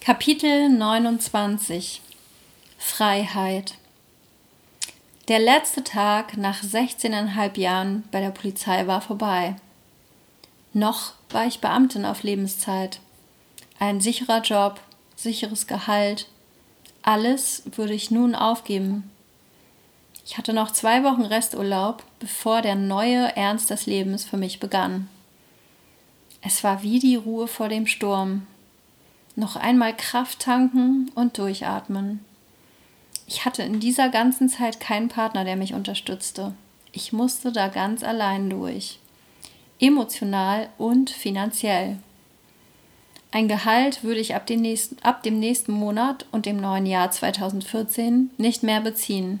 Kapitel 29 Freiheit Der letzte Tag nach 16,5 Jahren bei der Polizei war vorbei. Noch war ich Beamtin auf Lebenszeit. Ein sicherer Job, sicheres Gehalt. Alles würde ich nun aufgeben. Ich hatte noch zwei Wochen Resturlaub, bevor der neue Ernst des Lebens für mich begann. Es war wie die Ruhe vor dem Sturm, noch einmal Kraft tanken und durchatmen. Ich hatte in dieser ganzen Zeit keinen Partner, der mich unterstützte. Ich musste da ganz allein durch. Emotional und finanziell. Ein Gehalt würde ich ab, nächsten, ab dem nächsten Monat und dem neuen Jahr 2014 nicht mehr beziehen.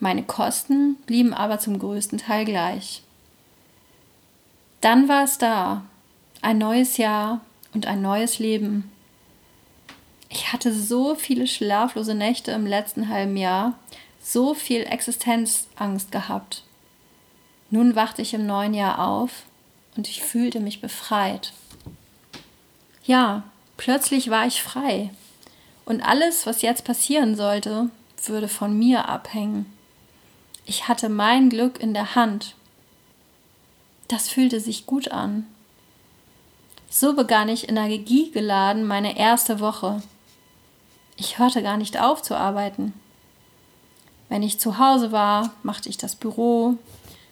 Meine Kosten blieben aber zum größten Teil gleich. Dann war es da. Ein neues Jahr, und ein neues Leben. Ich hatte so viele schlaflose Nächte im letzten halben Jahr, so viel Existenzangst gehabt. Nun wachte ich im neuen Jahr auf und ich fühlte mich befreit. Ja, plötzlich war ich frei. Und alles, was jetzt passieren sollte, würde von mir abhängen. Ich hatte mein Glück in der Hand. Das fühlte sich gut an. So begann ich energiegeladen meine erste Woche. Ich hörte gar nicht auf zu arbeiten. Wenn ich zu Hause war, machte ich das Büro,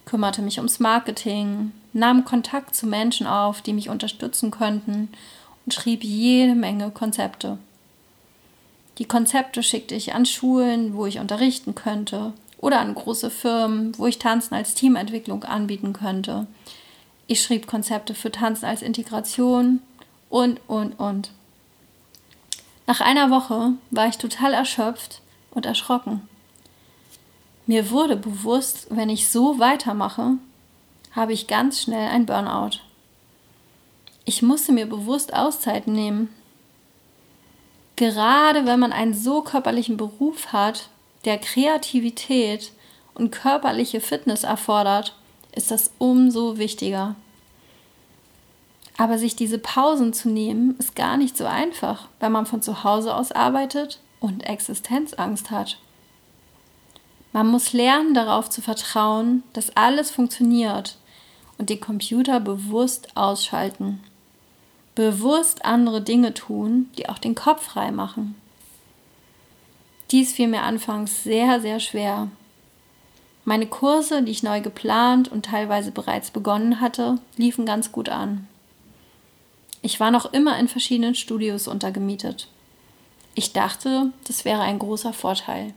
kümmerte mich ums Marketing, nahm Kontakt zu Menschen auf, die mich unterstützen könnten und schrieb jede Menge Konzepte. Die Konzepte schickte ich an Schulen, wo ich unterrichten könnte, oder an große Firmen, wo ich Tanzen als Teamentwicklung anbieten könnte. Ich schrieb Konzepte für Tanzen als Integration und, und, und. Nach einer Woche war ich total erschöpft und erschrocken. Mir wurde bewusst, wenn ich so weitermache, habe ich ganz schnell ein Burnout. Ich musste mir bewusst Auszeiten nehmen. Gerade wenn man einen so körperlichen Beruf hat, der Kreativität und körperliche Fitness erfordert, ist das umso wichtiger. Aber sich diese Pausen zu nehmen, ist gar nicht so einfach, weil man von zu Hause aus arbeitet und Existenzangst hat. Man muss lernen, darauf zu vertrauen, dass alles funktioniert und den Computer bewusst ausschalten. Bewusst andere Dinge tun, die auch den Kopf frei machen. Dies fiel mir anfangs sehr, sehr schwer, meine Kurse, die ich neu geplant und teilweise bereits begonnen hatte, liefen ganz gut an. Ich war noch immer in verschiedenen Studios untergemietet. Ich dachte, das wäre ein großer Vorteil.